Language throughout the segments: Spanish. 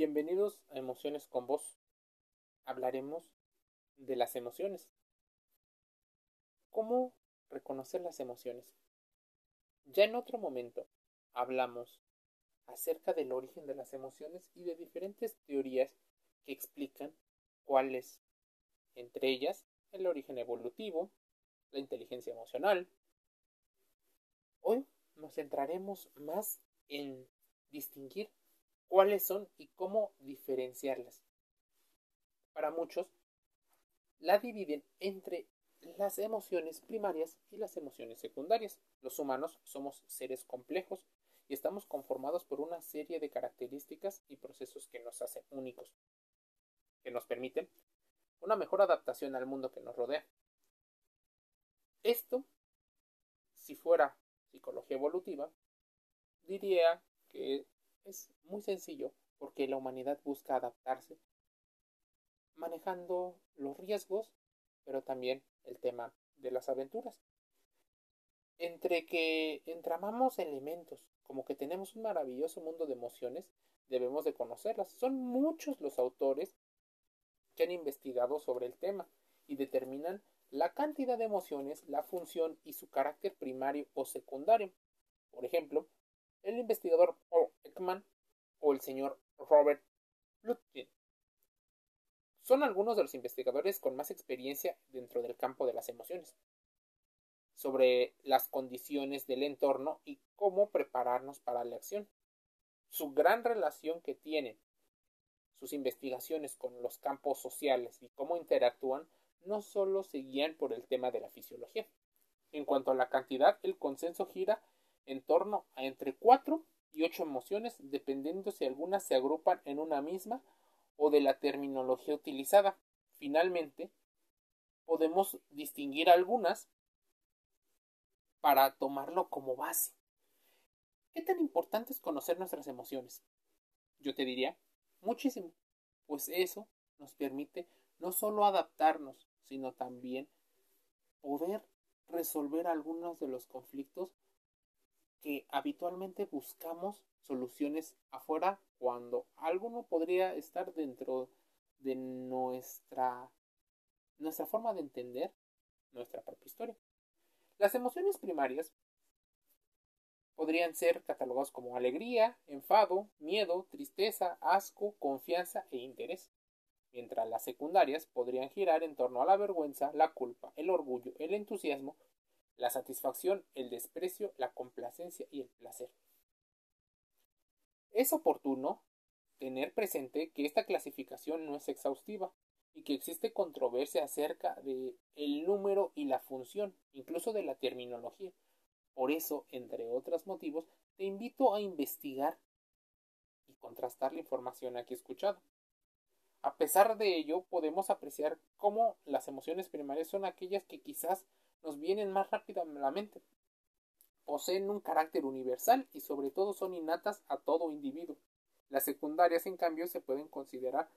Bienvenidos a Emociones con Vos. Hablaremos de las emociones. ¿Cómo reconocer las emociones? Ya en otro momento hablamos acerca del origen de las emociones y de diferentes teorías que explican cuál es, entre ellas, el origen evolutivo, la inteligencia emocional. Hoy nos centraremos más en distinguir cuáles son y cómo diferenciarlas. Para muchos, la dividen entre las emociones primarias y las emociones secundarias. Los humanos somos seres complejos y estamos conformados por una serie de características y procesos que nos hacen únicos, que nos permiten una mejor adaptación al mundo que nos rodea. Esto, si fuera psicología evolutiva, diría que es muy sencillo porque la humanidad busca adaptarse manejando los riesgos, pero también el tema de las aventuras. Entre que entramamos elementos, como que tenemos un maravilloso mundo de emociones, debemos de conocerlas. Son muchos los autores que han investigado sobre el tema y determinan la cantidad de emociones, la función y su carácter primario o secundario. Por ejemplo, el investigador Paul Ekman el señor Robert Lutkin. Son algunos de los investigadores con más experiencia dentro del campo de las emociones, sobre las condiciones del entorno y cómo prepararnos para la acción. Su gran relación que tienen sus investigaciones con los campos sociales y cómo interactúan no solo se guían por el tema de la fisiología. En cuanto a la cantidad, el consenso gira en torno a entre 4 y 8 emociones, dependiendo si algunas se agrupan en una misma o de la terminología utilizada. Finalmente, podemos distinguir algunas para tomarlo como base. ¿Qué tan importante es conocer nuestras emociones? Yo te diría, muchísimo, pues eso nos permite no solo adaptarnos, sino también poder resolver algunos de los conflictos que habitualmente buscamos soluciones afuera cuando alguno podría estar dentro de nuestra nuestra forma de entender nuestra propia historia. Las emociones primarias podrían ser catalogadas como alegría, enfado, miedo, tristeza, asco, confianza e interés, mientras las secundarias podrían girar en torno a la vergüenza, la culpa, el orgullo, el entusiasmo, la satisfacción, el desprecio, la complacencia y el placer. Es oportuno tener presente que esta clasificación no es exhaustiva y que existe controversia acerca de el número y la función, incluso de la terminología. Por eso, entre otros motivos, te invito a investigar y contrastar la información aquí escuchada. A pesar de ello, podemos apreciar cómo las emociones primarias son aquellas que quizás nos vienen más rápido a la mente. Poseen un carácter universal y sobre todo son innatas a todo individuo. Las secundarias, en cambio, se pueden considerar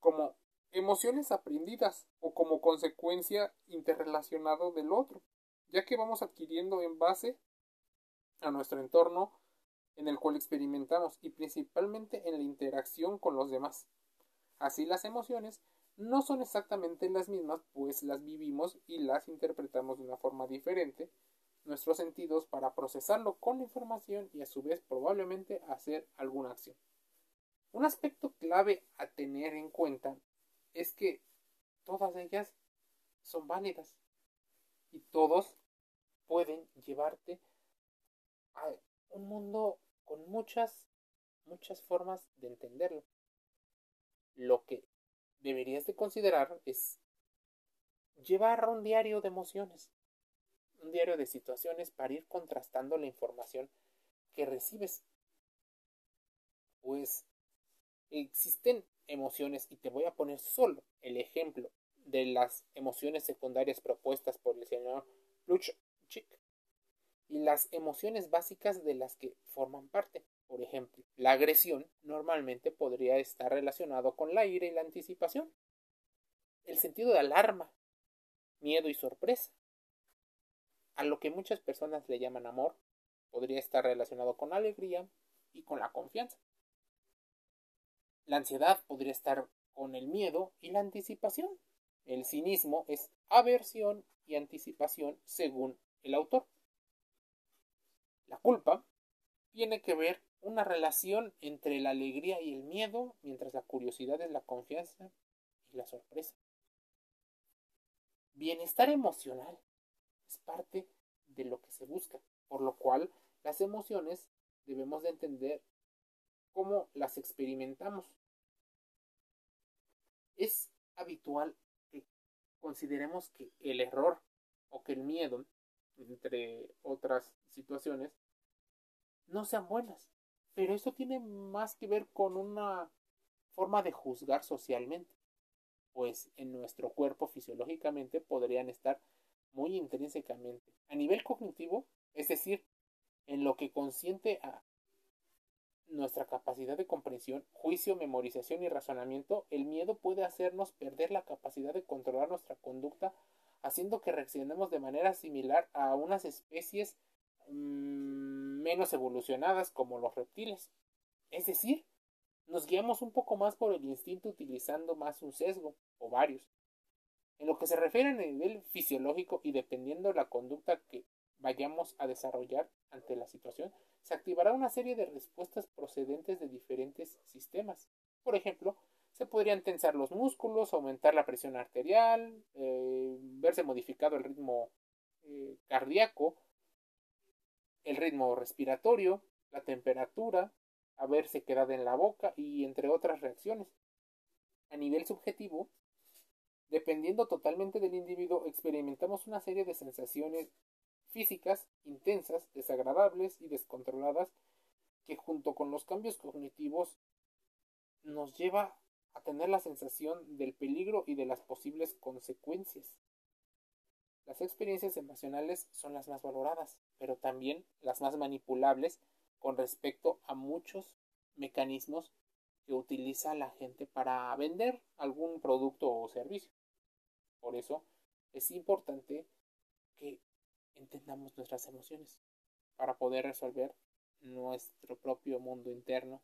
como emociones aprendidas o como consecuencia interrelacionado del otro, ya que vamos adquiriendo en base a nuestro entorno en el cual experimentamos y principalmente en la interacción con los demás. Así las emociones no son exactamente las mismas, pues las vivimos y las interpretamos de una forma diferente, nuestros sentidos para procesarlo con información y a su vez probablemente hacer alguna acción. Un aspecto clave a tener en cuenta es que todas ellas son válidas y todos pueden llevarte a un mundo con muchas muchas formas de entenderlo. Lo que deberías de considerar es llevar un diario de emociones, un diario de situaciones para ir contrastando la información que recibes. Pues existen emociones y te voy a poner solo el ejemplo de las emociones secundarias propuestas por el señor Luchik y las emociones básicas de las que forman parte. Por ejemplo, la agresión normalmente podría estar relacionado con la ira y la anticipación. El sentido de alarma, miedo y sorpresa. A lo que muchas personas le llaman amor, podría estar relacionado con alegría y con la confianza. La ansiedad podría estar con el miedo y la anticipación. El cinismo es aversión y anticipación según el autor. La culpa tiene que ver una relación entre la alegría y el miedo, mientras la curiosidad es la confianza y la sorpresa. Bienestar emocional es parte de lo que se busca, por lo cual las emociones debemos de entender cómo las experimentamos. Es habitual que consideremos que el error o que el miedo, entre otras situaciones, no sean buenas. Pero eso tiene más que ver con una forma de juzgar socialmente, pues en nuestro cuerpo fisiológicamente podrían estar muy intrínsecamente. A nivel cognitivo, es decir, en lo que consiente a nuestra capacidad de comprensión, juicio, memorización y razonamiento, el miedo puede hacernos perder la capacidad de controlar nuestra conducta, haciendo que reaccionemos de manera similar a unas especies mmm, menos evolucionadas como los reptiles. Es decir, nos guiamos un poco más por el instinto utilizando más un sesgo o varios. En lo que se refiere a nivel fisiológico y dependiendo de la conducta que vayamos a desarrollar ante la situación, se activará una serie de respuestas procedentes de diferentes sistemas. Por ejemplo, se podrían tensar los músculos, aumentar la presión arterial, eh, verse modificado el ritmo eh, cardíaco, el ritmo respiratorio, la temperatura, haberse quedado en la boca y entre otras reacciones. A nivel subjetivo, dependiendo totalmente del individuo, experimentamos una serie de sensaciones físicas intensas, desagradables y descontroladas que junto con los cambios cognitivos nos lleva a tener la sensación del peligro y de las posibles consecuencias. Las experiencias emocionales son las más valoradas, pero también las más manipulables con respecto a muchos mecanismos que utiliza la gente para vender algún producto o servicio. Por eso es importante que entendamos nuestras emociones para poder resolver nuestro propio mundo interno.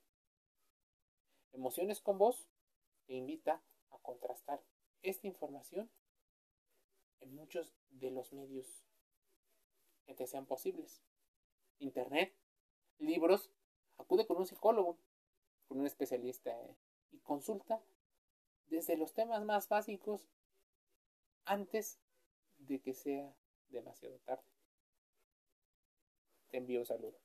Emociones con voz te invita a contrastar esta información en muchos de los medios que te sean posibles. Internet, libros, acude con un psicólogo, con un especialista y consulta desde los temas más básicos antes de que sea demasiado tarde. Te envío un saludo.